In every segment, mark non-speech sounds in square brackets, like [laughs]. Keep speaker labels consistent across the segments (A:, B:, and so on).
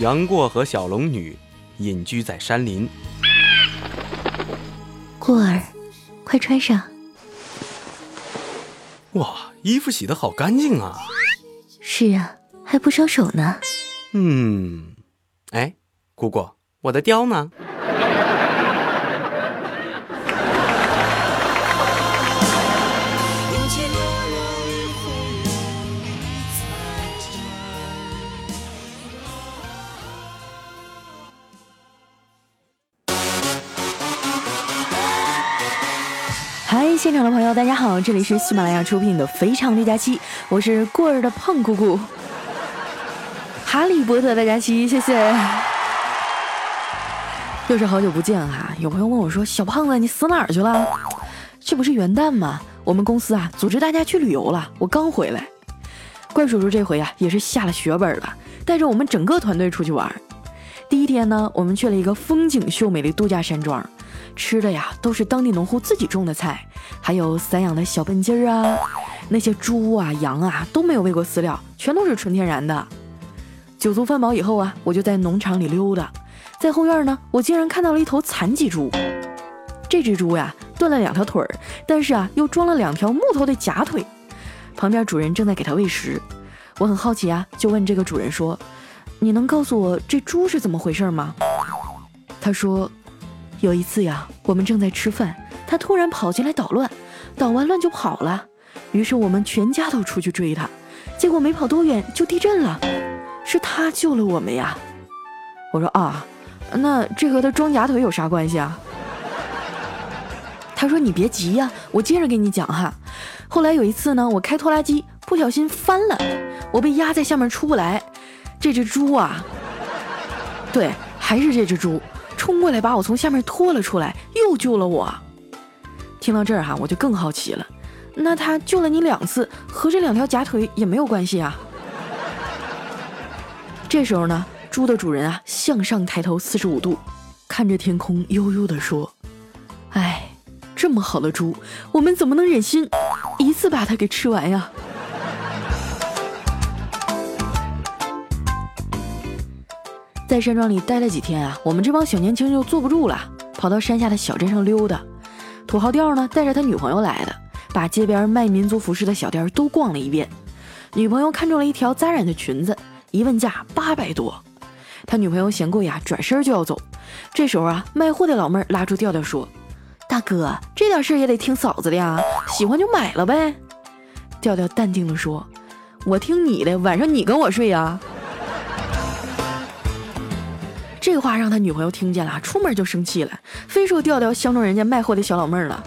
A: 杨过和小龙女隐居在山林。
B: 过儿，快穿上。
A: 哇，衣服洗的好干净啊！
B: 是啊，还不烧手呢。
A: 嗯，哎，姑姑，我的貂呢？
C: 这里是喜马拉雅出品的《非常六加七》，我是过儿的胖姑姑，哈利波特的佳期，谢谢。又是好久不见哈，有朋友问我说：“小胖子，你死哪儿去了？”这不是元旦吗？我们公司啊组织大家去旅游了，我刚回来。怪叔叔这回啊也是下了血本了，带着我们整个团队出去玩。第一天呢，我们去了一个风景秀美的度假山庄。吃的呀都是当地农户自己种的菜，还有散养的小笨鸡儿啊，那些猪啊羊啊都没有喂过饲料，全都是纯天然的。酒足饭饱以后啊，我就在农场里溜达，在后院呢，我竟然看到了一头残疾猪。这只猪呀断了两条腿儿，但是啊又装了两条木头的假腿。旁边主人正在给它喂食，我很好奇啊，就问这个主人说：“你能告诉我这猪是怎么回事吗？”他说。有一次呀，我们正在吃饭，他突然跑进来捣乱，捣完乱就跑了。于是我们全家都出去追他，结果没跑多远就地震了，是他救了我们呀。我说啊，那这和他装假腿有啥关系啊？他说你别急呀，我接着给你讲哈。后来有一次呢，我开拖拉机不小心翻了，我被压在下面出不来。这只猪啊，对，还是这只猪。冲过来把我从下面拖了出来，又救了我。听到这儿哈，我就更好奇了。那他救了你两次，和这两条假腿也没有关系啊？这时候呢，猪的主人啊向上抬头四十五度，看着天空，悠悠地说：“哎，这么好的猪，我们怎么能忍心一次把它给吃完呀？”在山庄里待了几天啊，我们这帮小年轻就坐不住了，跑到山下的小镇上溜达。土豪调呢带着他女朋友来的，把街边卖民族服饰的小店都逛了一遍。女朋友看中了一条扎染的裙子，一问价八百多。他女朋友嫌贵呀，转身就要走。这时候啊，卖货的老妹儿拉住调调说：“大哥，这点事儿也得听嫂子的呀，喜欢就买了呗。”调调淡定地说：“我听你的，晚上你跟我睡呀。”这话让他女朋友听见了，出门就生气了，非说调调相中人家卖货的小老妹儿了。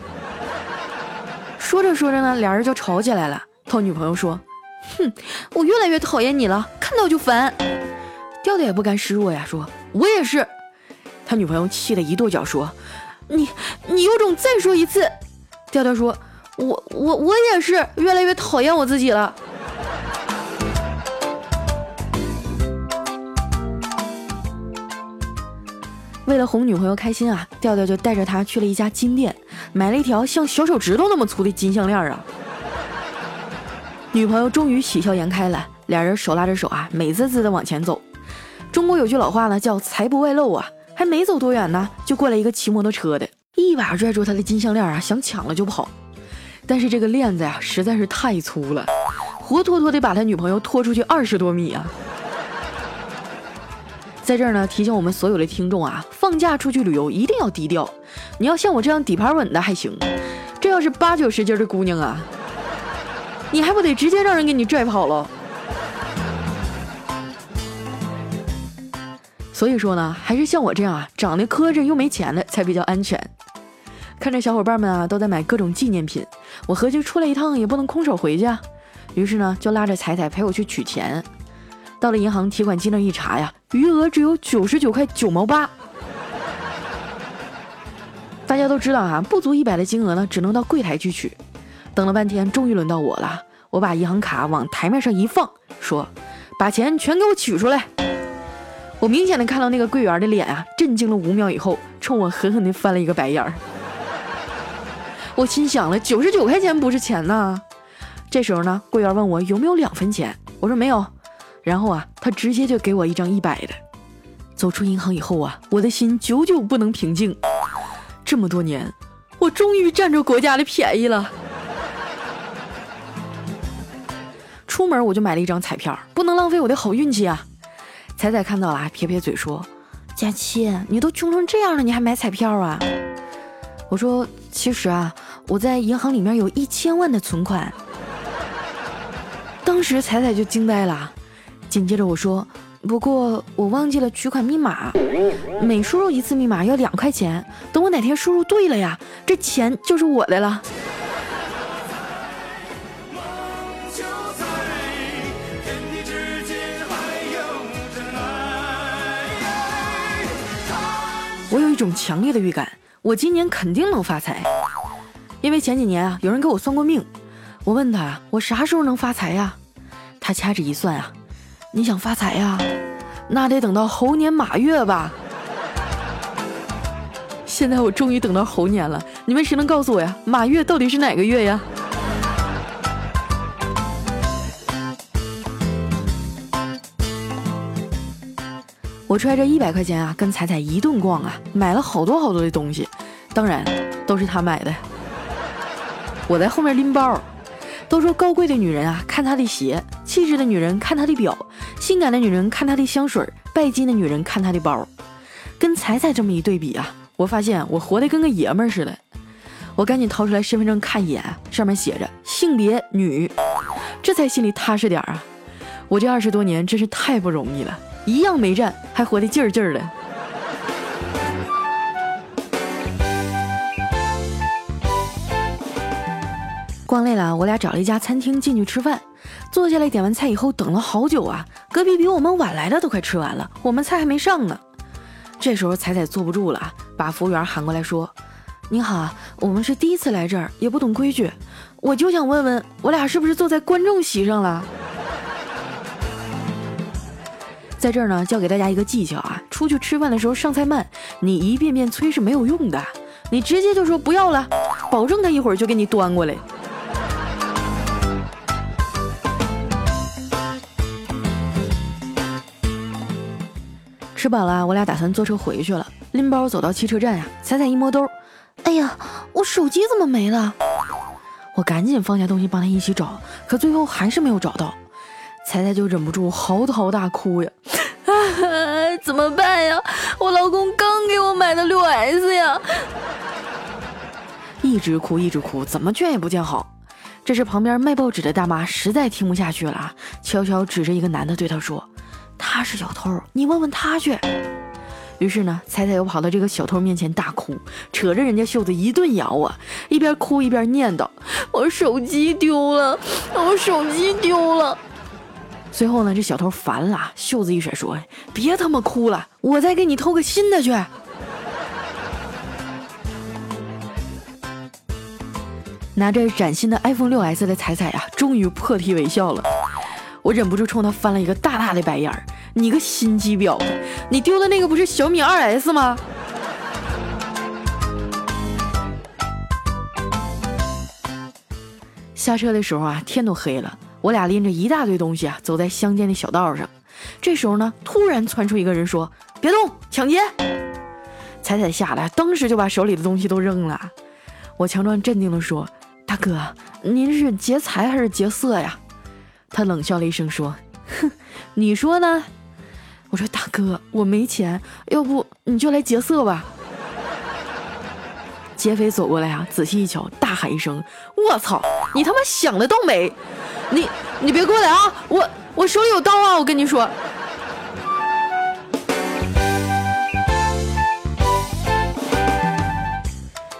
C: 说着说着呢，俩人就吵起来了。他女朋友说：“哼，我越来越讨厌你了，看到就烦。”调调也不甘示弱呀，说：“我也是。”他女朋友气得一跺脚说：“你你有种再说一次！”调调说：“我我我也是越来越讨厌我自己了。”为了哄女朋友开心啊，调调就带着她去了一家金店，买了一条像小手指头那么粗的金项链啊。女朋友终于喜笑颜开了，俩人手拉着手啊，美滋滋的往前走。中国有句老话呢，叫财不外露啊，还没走多远呢，就过来一个骑摩托车的，一把拽住他的金项链啊，想抢了就跑。但是这个链子呀，实在是太粗了，活脱脱的把他女朋友拖出去二十多米啊。在这儿呢，提醒我们所有的听众啊，放假出去旅游一定要低调。你要像我这样底盘稳的还行，这要是八九十斤的姑娘啊，你还不得直接让人给你拽跑了？所以说呢，还是像我这样啊，长得磕碜又没钱的才比较安全。看着小伙伴们啊都在买各种纪念品，我合计出来一趟也不能空手回去啊，于是呢就拉着彩彩陪我去取钱。到了银行提款机那一查呀，余额只有九十九块九毛八。大家都知道啊，不足一百的金额呢，只能到柜台去取。等了半天，终于轮到我了。我把银行卡往台面上一放，说：“把钱全给我取出来。”我明显的看到那个柜员的脸啊，震惊了五秒以后，冲我狠狠的翻了一个白眼儿。我心想了，九十九块钱不是钱呐。这时候呢，柜员问我有没有两分钱，我说没有。然后啊，他直接就给我一张一百的，走出银行以后啊，我的心久久不能平静。这么多年，我终于占着国家的便宜了。出门我就买了一张彩票，不能浪费我的好运气啊！彩彩看到了，撇撇嘴说：“佳期，你都穷成这样了，你还买彩票啊？”我说：“其实啊，我在银行里面有一千万的存款。”当时彩彩就惊呆了，紧接着我说：“不过我忘记了取款密码，每输入一次密码要两块钱，等我哪天输入对了呀，这钱就是我的了。”我有一种强烈的预感，我今年肯定能发财，因为前几年啊，有人给我算过命。我问他，我啥时候能发财呀？他掐指一算啊，你想发财呀，那得等到猴年马月吧。现在我终于等到猴年了，你们谁能告诉我呀？马月到底是哪个月呀？我揣着一百块钱啊，跟彩彩一顿逛啊，买了好多好多的东西，当然都是她买的。我在后面拎包。都说高贵的女人啊，看她的鞋；气质的女人看她的表；性感的女人看她的香水；拜金的女人看她的包。跟彩彩这么一对比啊，我发现我活得跟个爷们儿似的。我赶紧掏出来身份证看一眼，上面写着性别女，这才心里踏实点啊。我这二十多年真是太不容易了。一样没占，还活得劲儿劲儿的。逛累了，我俩找了一家餐厅进去吃饭。坐下来点完菜以后，等了好久啊。隔壁比我们晚来的都快吃完了，我们菜还没上呢。这时候彩彩坐不住了，把服务员喊过来说：“您好，我们是第一次来这儿，也不懂规矩，我就想问问，我俩是不是坐在观众席上了？”在这儿呢，教给大家一个技巧啊！出去吃饭的时候上菜慢，你一遍遍催是没有用的，你直接就说不要了，保证他一会儿就给你端过来。吃饱了，我俩打算坐车回去了，拎包走到汽车站呀，彩彩一摸兜，哎呀，我手机怎么没了？我赶紧放下东西帮他一起找，可最后还是没有找到。彩彩就忍不住嚎啕大哭呀，啊 [laughs] 怎么办呀？我老公刚给我买的六 S 呀，一直哭一直哭，怎么劝也不见好。这时旁边卖报纸的大妈实在听不下去了，悄悄指着一个男的对他说：“他是小偷，你问问他去。”于是呢，彩彩又跑到这个小偷面前大哭，扯着人家袖子一顿摇啊，一边哭一边念叨：“我手机丢了，我手机丢了。”随后呢，这小偷烦了，袖子一甩，说：“别他妈哭了，我再给你偷个新的去。”拿着崭新的 iPhone 6s 的彩彩呀，终于破涕为笑了。我忍不住冲他翻了一个大大的白眼儿：“你个心机婊子，你丢的那个不是小米 2s 吗？”下车的时候啊，天都黑了。我俩拎着一大堆东西啊，走在乡间的小道上。这时候呢，突然窜出一个人说：“别动，抢劫！”彩彩吓得当时就把手里的东西都扔了。我强装镇定地说：“大哥，您是劫财还是劫色呀？”他冷笑了一声说：“哼，你说呢？”我说：“大哥，我没钱，要不你就来劫色吧。”劫匪走过来啊，仔细一瞧，大喊一声：“我操！你他妈想得倒美！”你你别过来啊！我我手里有刀啊！我跟你说，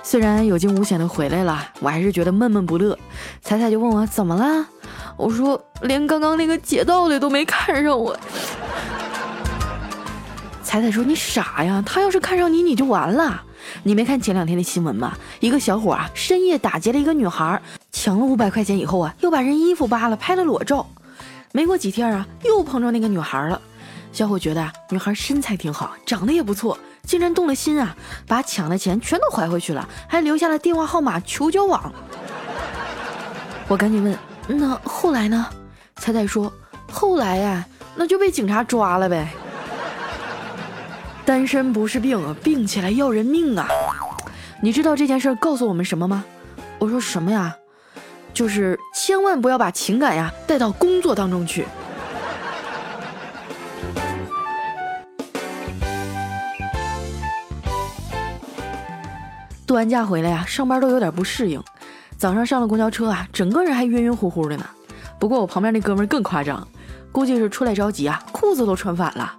C: 虽然有惊无险的回来了，我还是觉得闷闷不乐。彩彩就问我怎么了，我说连刚刚那个劫道的都没看上我。彩彩说你傻呀，他要是看上你，你就完了。你没看前两天的新闻吗？一个小伙啊，深夜打劫了一个女孩。抢了五百块钱以后啊，又把人衣服扒了，拍了裸照。没过几天啊，又碰着那个女孩了。小伙觉得啊，女孩身材挺好，长得也不错，竟然动了心啊，把抢的钱全都还回去了，还留下了电话号码求交往。[laughs] 我赶紧问，那后来呢？彩彩说，后来呀，那就被警察抓了呗。单身不是病，病起来要人命啊！你知道这件事告诉我们什么吗？我说什么呀？就是千万不要把情感呀带到工作当中去。度完假回来呀，上班都有点不适应。早上上了公交车啊，整个人还晕晕乎乎的呢。不过我旁边那哥们更夸张，估计是出来着急啊，裤子都穿反了。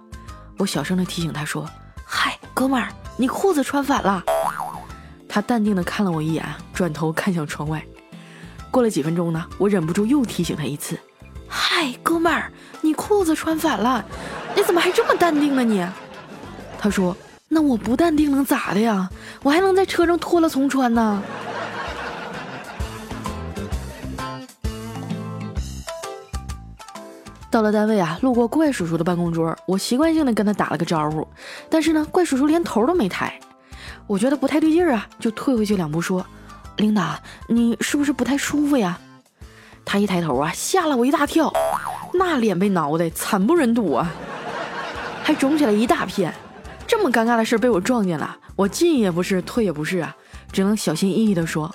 C: 我小声的提醒他说：“嗨，哥们儿，你裤子穿反了。”他淡定的看了我一眼，转头看向窗外。过了几分钟呢，我忍不住又提醒他一次：“嗨，哥们儿，你裤子穿反了，你怎么还这么淡定呢？你？”他说：“那我不淡定能咋的呀？我还能在车上脱了重穿呢。”到了单位啊，路过怪叔叔的办公桌，我习惯性的跟他打了个招呼，但是呢，怪叔叔连头都没抬，我觉得不太对劲儿啊，就退回去两步说：“领导，你是不是不太舒服呀？”他一抬头啊，吓了我一大跳，那脸被挠的惨不忍睹啊，还肿起来一大片。这么尴尬的事被我撞见了，我进也不是，退也不是啊，只能小心翼翼的说：“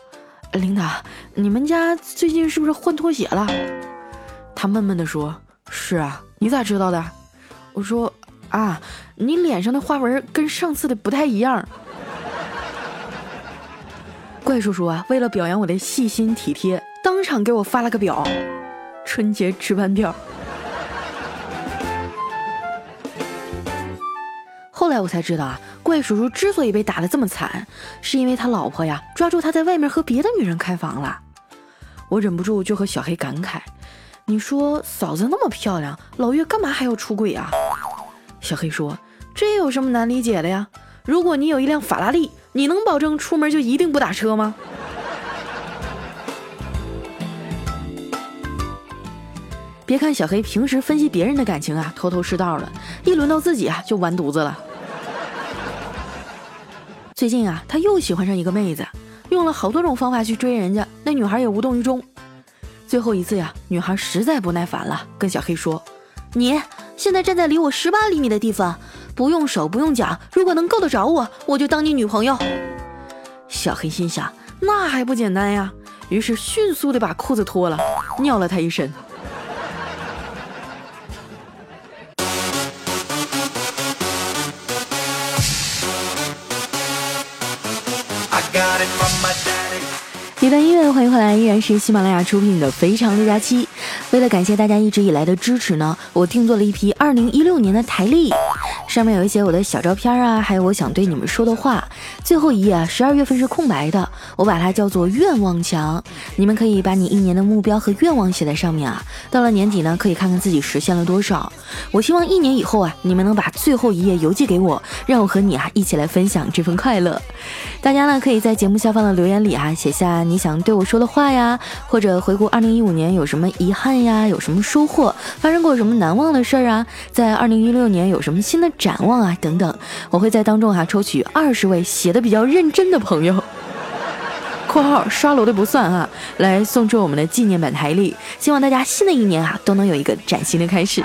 C: 领导，你们家最近是不是换拖鞋了？”他闷闷的说。是啊，你咋知道的？我说啊，你脸上的花纹跟上次的不太一样。怪叔叔啊，为了表扬我的细心体贴，当场给我发了个表，春节值班表。后来我才知道啊，怪叔叔之所以被打的这么惨，是因为他老婆呀抓住他在外面和别的女人开房了。我忍不住就和小黑感慨。你说嫂子那么漂亮，老岳干嘛还要出轨啊？小黑说：“这有什么难理解的呀？如果你有一辆法拉利，你能保证出门就一定不打车吗？” [laughs] 别看小黑平时分析别人的感情啊，头头是道的，一轮到自己啊就完犊子了。最近啊，他又喜欢上一个妹子，用了好多种方法去追人家，那女孩也无动于衷。最后一次呀，女孩实在不耐烦了，跟小黑说：“你现在站在离我十八厘米的地方，不用手不用脚，如果能够得着我，我就当你女朋友。”小黑心想，那还不简单呀，于是迅速的把裤子脱了，尿了他一身。一段音乐，欢迎回来，依然是喜马拉雅出品的《非常六加七》。为了感谢大家一直以来的支持呢，我定做了一批二零一六年的台历，上面有一些我的小照片啊，还有我想对你们说的话。最后一页啊，十二月份是空白的，我把它叫做愿望墙。你们可以把你一年的目标和愿望写在上面啊，到了年底呢，可以看看自己实现了多少。我希望一年以后啊，你们能把最后一页邮寄给我，让我和你啊一起来分享这份快乐。大家呢，可以在节目下方的留言里啊，写下你想对我说的话呀，或者回顾二零一五年有什么遗憾呀，有什么收获，发生过什么难忘的事儿啊，在二零一六年有什么新的展望啊，等等，我会在当中哈抽取二十位写的比较认真的朋友（ [laughs] 括号刷楼的不算哈）来送出我们的纪念版台历，希望大家新的一年啊都能有一个崭新的开始。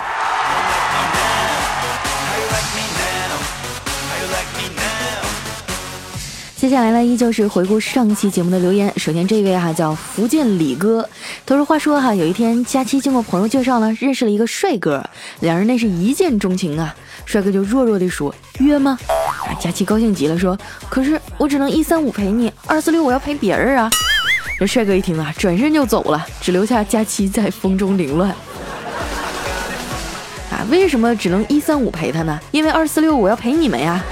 C: 接下来呢，依旧是回顾上期节目的留言。首先这位哈叫福建李哥，他说：“话说哈，有一天佳期经过朋友介绍呢，认识了一个帅哥，两人那是一见钟情啊。帅哥就弱弱的说约吗？啊，佳期高兴极了，说可是我只能一三五陪你，二四六我要陪别人啊。这帅哥一听啊，转身就走了，只留下佳期在风中凌乱。啊，为什么只能一三五陪他呢？因为二四六我要陪你们呀。”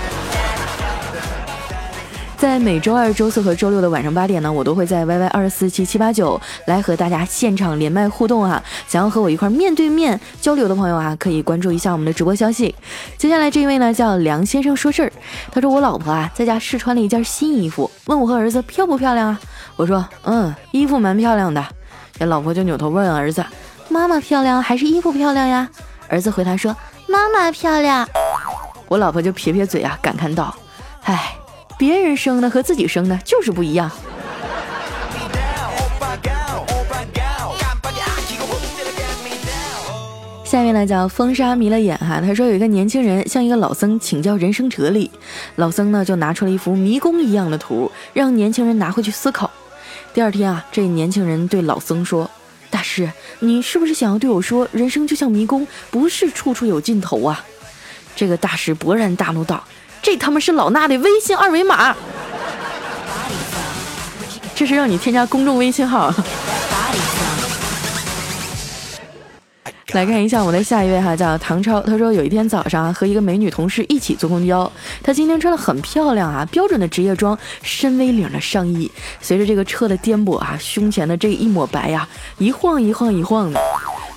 C: 在每周二、周四和周六的晚上八点呢，我都会在 YY 二四七七八九来和大家现场连麦互动啊！想要和我一块面对面交流的朋友啊，可以关注一下我们的直播消息。接下来这一位呢，叫梁先生说事儿，他说我老婆啊在家试穿了一件新衣服，问我和儿子漂不漂亮啊？我说嗯，衣服蛮漂亮的。这老婆就扭头问儿子，妈妈漂亮还是衣服漂亮呀？儿子回答说妈妈漂亮。我老婆就撇撇嘴啊，感叹道，唉。别人生的和自己生的就是不一样。下面呢叫风沙迷了眼哈，他说有一个年轻人向一个老僧请教人生哲理，老僧呢就拿出了一幅迷宫一样的图，让年轻人拿回去思考。第二天啊，这年轻人对老僧说：“大师，你是不是想要对我说，人生就像迷宫，不是处处有尽头啊？”这个大师勃然大怒道：“这他妈是老衲的微信二维码，这是让你添加公众微信号。”来看一下我的下一位哈，叫唐超。他说有一天早上和一个美女同事一起坐公交，她今天穿的很漂亮啊，标准的职业装，深 V 领的上衣，随着这个车的颠簸啊，胸前的这一抹白呀，一晃一晃一晃的。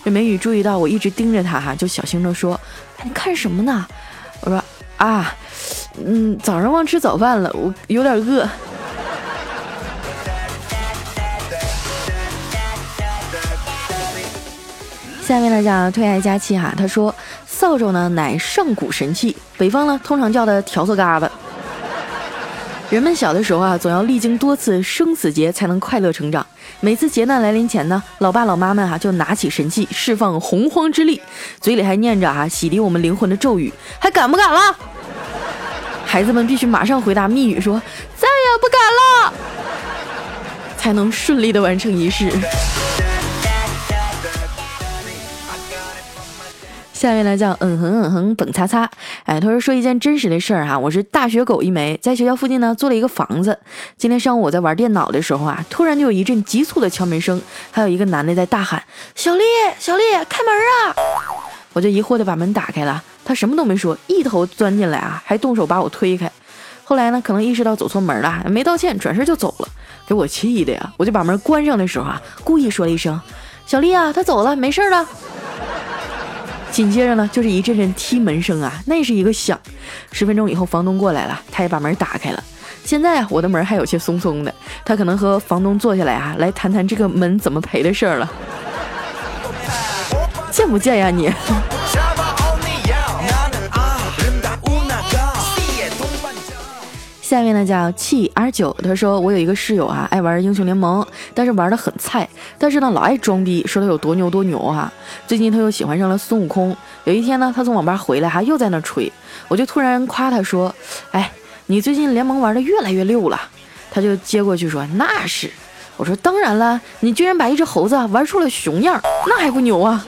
C: 这美女注意到我一直盯着她哈，就小声的说：“你看什么呢？”我说：“啊，嗯，早上忘吃早饭了，我有点饿。”下面呢叫推爱佳期哈，他说扫帚呢乃上古神器，北方呢通常叫它笤帚疙瘩。人们小的时候啊，总要历经多次生死劫才能快乐成长。每次劫难来临前呢，老爸老妈们啊就拿起神器释放洪荒之力，嘴里还念着啊洗涤我们灵魂的咒语，还敢不敢了？孩子们必须马上回答密语说再也不敢了，[laughs] 才能顺利的完成仪式。下面呢叫嗯哼嗯哼蹦擦擦，哎，他说说一件真实的事儿哈，我是大学狗一枚，在学校附近呢租了一个房子。今天上午我在玩电脑的时候啊，突然就有一阵急促的敲门声，还有一个男的在大喊：“小丽，小丽，开门啊！”我就疑惑的把门打开了，他什么都没说，一头钻进来啊，还动手把我推开。后来呢，可能意识到走错门了，没道歉，转身就走了，给我气的呀！我就把门关上的时候啊，故意说了一声：“小丽啊，他走了，没事了。”紧接着呢，就是一阵阵踢门声啊，那是一个响。十分钟以后，房东过来了，他也把门打开了。现在啊，我的门还有些松松的，他可能和房东坐下来啊，来谈谈这个门怎么赔的事儿了。见不见呀你？下面呢叫气 R 九，他说我有一个室友啊，爱玩英雄联盟，但是玩的很菜，但是呢老爱装逼，说他有多牛多牛哈。最近他又喜欢上了孙悟空，有一天呢他从网吧回来哈，又在那吹，我就突然夸他说，哎，你最近联盟玩的越来越溜了。他就接过去说那是，我说当然了，你居然把一只猴子玩出了熊样，那还不牛啊？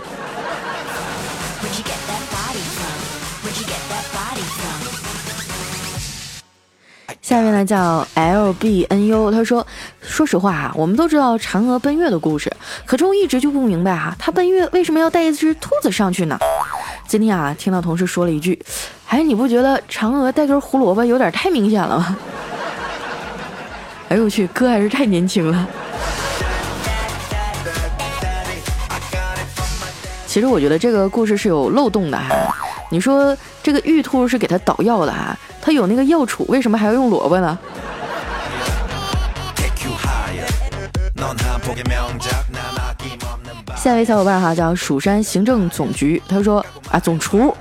C: 下面呢叫 L B N U，他说：“说实话啊，我们都知道嫦娥奔月的故事，可是我一直就不明白哈，她奔月为什么要带一只兔子上去呢？今天啊，听到同事说了一句，哎，你不觉得嫦娥带根胡萝卜有点太明显了吗？[laughs] 哎呦我去，哥还是太年轻了。其实我觉得这个故事是有漏洞的哈，你说这个玉兔是给他捣药的哈。”他有那个药杵，为什么还要用萝卜呢？下一位小伙伴哈叫蜀山行政总局，他说啊总厨，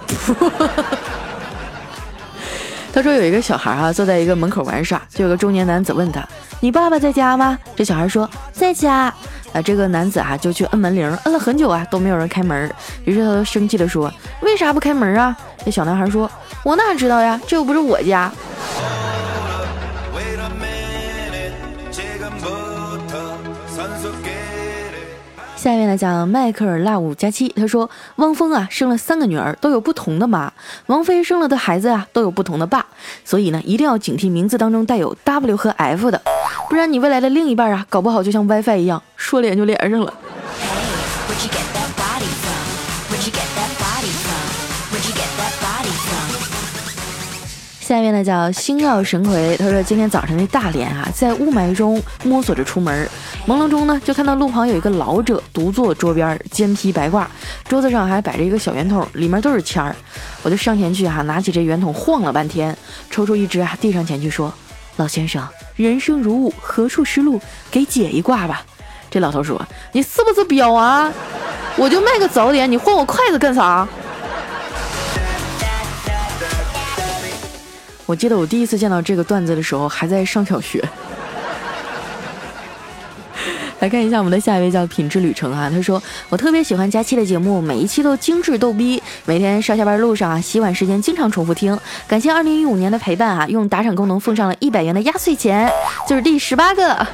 C: [laughs] 他说有一个小孩啊坐在一个门口玩耍，就有个中年男子问他：“你爸爸在家吗？”这小孩说：“在家。”啊，这个男子啊就去摁门铃，摁了很久啊都没有人开门，于是他就生气的说：“为啥不开门啊？”这小男孩说。我哪知道呀？这又不是我家。下面呢讲迈克尔拉五加七，他说汪峰啊生了三个女儿，都有不同的妈；王菲生了的孩子啊都有不同的爸，所以呢一定要警惕名字当中带有 W 和 F 的，不然你未来的另一半啊搞不好就像 WiFi 一样，说连就连上了。下面呢叫星耀神魁，他说今天早上的大连啊，在雾霾中摸索着出门，朦胧中呢就看到路旁有一个老者独坐桌边，肩披白褂，桌子上还摆着一个小圆筒，里面都是签儿。我就上前去哈，拿起这圆筒晃了半天，抽出一支啊，递上前去说：“老先生，人生如雾，何处是路？给解一卦吧。”这老头说：“你是不是彪啊？我就卖个早点，你换我筷子干啥？”我记得我第一次见到这个段子的时候，还在上小学。来看一下我们的下一位叫品质旅程啊，他说我特别喜欢佳期的节目，每一期都精致逗逼，每天上下班路上啊，洗碗时间经常重复听。感谢二零一五年的陪伴啊，用打赏功能奉上了一百元的压岁钱，就是第十八个。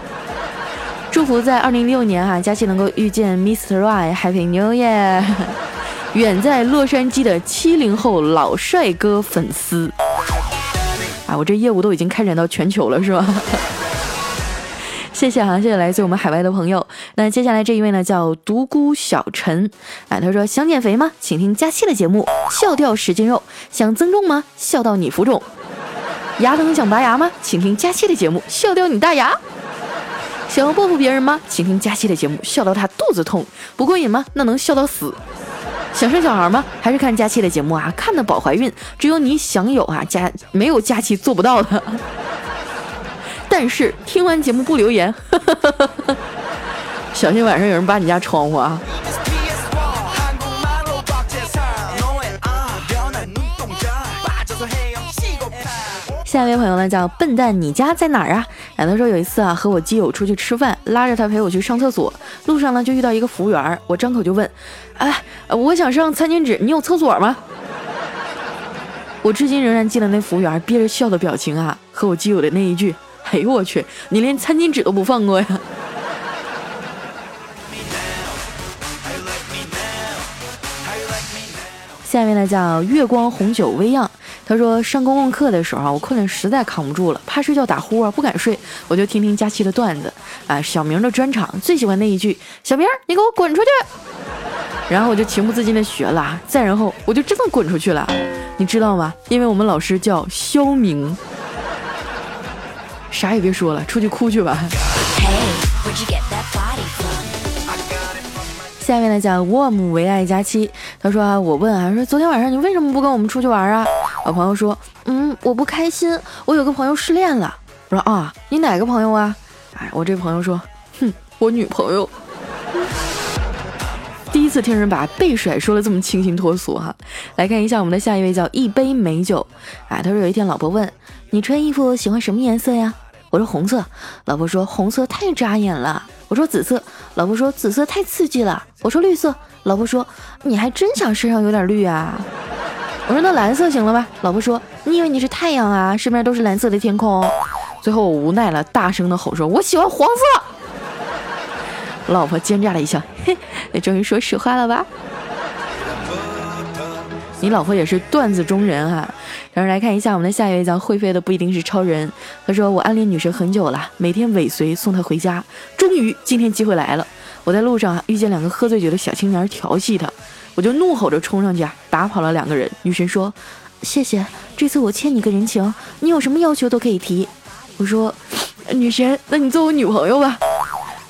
C: 祝福在二零一六年哈，佳期能够遇见 Mr. Right，Happy New Year！[laughs] 远在洛杉矶的七零后老帅哥粉丝，我这业务都已经开展到全球了，是吧？[laughs] 谢谢哈，谢谢来自我们海外的朋友。那接下来这一位呢，叫独孤小陈，哎，他说想减肥吗？请听佳期的节目，笑掉十斤肉。想增重吗？笑到你浮肿。牙疼想拔牙吗？请听佳期的节目，笑掉你大牙。想要报复别人吗？请听佳期的节目，笑到他肚子痛。不过瘾吗？那能笑到死。想生小孩吗？还是看佳期的节目啊？看得保怀孕。只有你想有啊，佳没有佳期做不到的。[laughs] 但是听完节目不留言，[laughs] 小心晚上有人扒你家窗户啊！下一位朋友呢叫笨蛋，你家在哪儿啊？哎，他说有一次啊，和我基友出去吃饭，拉着他陪我去上厕所，路上呢就遇到一个服务员，我张口就问，哎，我想上餐巾纸，你有厕所吗？我至今仍然记得那服务员憋着笑的表情啊，和我基友的那一句。哎呦我去！你连餐巾纸都不放过呀！下面呢叫月光红酒微漾，他说上公共课的时候，我困得实在扛不住了，怕睡觉打呼啊，不敢睡，我就听听佳期的段子，啊，小明的专场，最喜欢那一句：“小明，你给我滚出去！”然后我就情不自禁的学了，再然后我就真的滚出去了，你知道吗？因为我们老师叫肖明。啥也别说了，出去哭去吧。下面呢叫 warm 为爱佳期，他说啊，我问啊，说昨天晚上你为什么不跟我们出去玩啊？我朋友说，嗯，我不开心，我有个朋友失恋了。我说啊，你哪个朋友啊？哎，我这朋友说，哼，我女朋友。第一次听人把被甩说的这么清新脱俗哈。来看一下我们的下一位叫一杯美酒，哎，他说有一天老婆问你穿衣服喜欢什么颜色呀？我说红色，老婆说红色太扎眼了。我说紫色，老婆说紫色太刺激了。我说绿色，老婆说你还真想身上有点绿啊。[laughs] 我说那蓝色行了吧？老婆说你以为你是太阳啊？身边都是蓝色的天空。最后我无奈了，大声的吼说：“我喜欢黄色。[laughs] ”老婆奸诈了一笑，嘿，[laughs] 终于说实话了吧？你老婆也是段子中人哈。然后来看一下我们的下一位叫会飞的不一定是超人。他说我暗恋女神很久了，每天尾随送她回家。终于今天机会来了，我在路上啊遇见两个喝醉酒的小青年调戏她，我就怒吼着冲上去啊打跑了两个人。女神说：“谢谢，这次我欠你个人情，你有什么要求都可以提。”我说：“女神，那你做我女朋友吧。”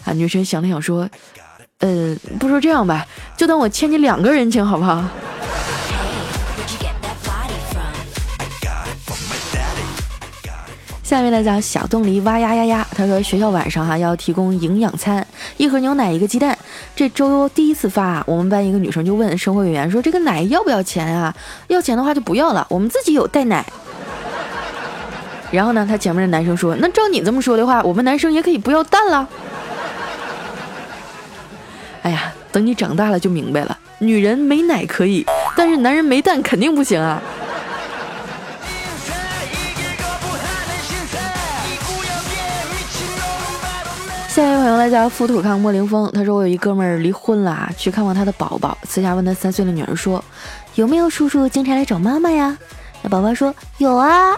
C: 啊，女神想了想说：“呃，不说这样吧，就当我欠你两个人情，好不好？”下面呢叫小冻梨哇呀呀呀，他说学校晚上哈要提供营养餐，一盒牛奶一个鸡蛋。这周第一次发，我们班一个女生就问生活委员说：“这个奶要不要钱啊？要钱的话就不要了，我们自己有带奶。”然后呢，他前面的男生说：“那照你这么说的话，我们男生也可以不要蛋了。”哎呀，等你长大了就明白了，女人没奶可以，但是男人没蛋肯定不行啊。来叫富土康莫凌风，他说我有一哥们儿离婚了啊，去看望他的宝宝，私下问他三岁的女儿说，有没有叔叔经常来找妈妈呀？那宝宝说有啊，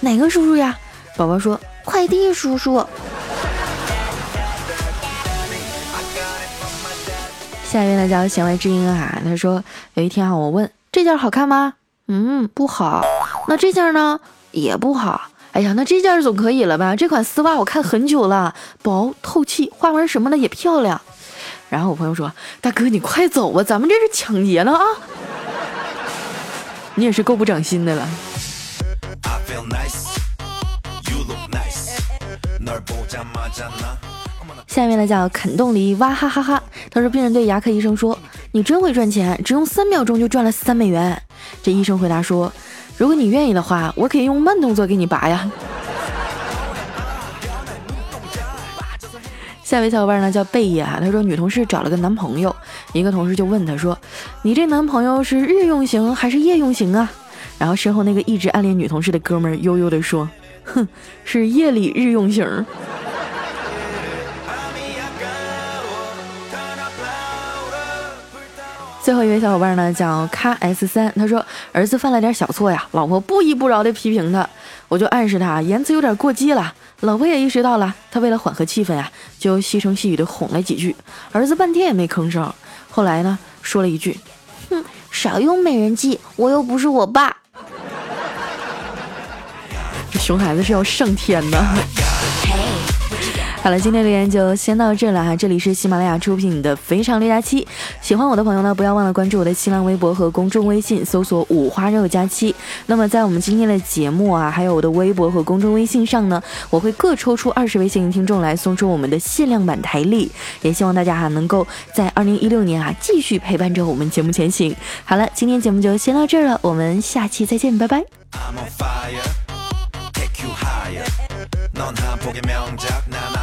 C: 哪个叔叔呀？宝宝说快递叔叔。下一位呢叫弦外之音啊，他说有一天啊，我问这件好看吗？嗯，不好。那这件呢？也不好。哎呀，那这件总可以了吧？这款丝袜我看很久了，薄透气，花纹什么的也漂亮。然后我朋友说：“大哥，你快走吧，咱们这是抢劫了啊！” [laughs] 你也是够不长心的了。下面呢叫肯动梨哇哈哈哈。他说病人对牙科医生说：“你真会赚钱，只用三秒钟就赚了三美元。”这医生回答说。如果你愿意的话，我可以用慢动作给你拔呀。下一位小伙伴呢叫贝爷啊，他说女同事找了个男朋友，一个同事就问他说：“你这男朋友是日用型还是夜用型啊？”然后身后那个一直暗恋女同事的哥们儿悠悠地说：“哼，是夜里日用型。”最后一位小伙伴呢叫卡 S 三，他说儿子犯了点小错呀，老婆不依不饶的批评他，我就暗示他言辞有点过激了。老婆也意识到了，他为了缓和气氛呀，就细声细语的哄了几句，儿子半天也没吭声。后来呢，说了一句：“
B: 哼，少用美人计，我又不是我爸。[laughs] ”
C: 这熊孩子是要上天的。好了今天留言就先到这了哈这里是喜马拉雅出品的非常六加七。喜欢我的朋友呢不要忘了关注我的新浪微博和公众微信搜索五花肉加七那么在我们今天的节目啊还有我的微博和公众微信上呢我会各抽出二十位幸运听众来送出我们的限量版台历。也希望大家哈能够在二零一六年啊继续陪伴着我们节目前行。好了今天节目就先到这儿了我们下期再见拜拜。I'm on fire. Take you higher. Nonhappo jack.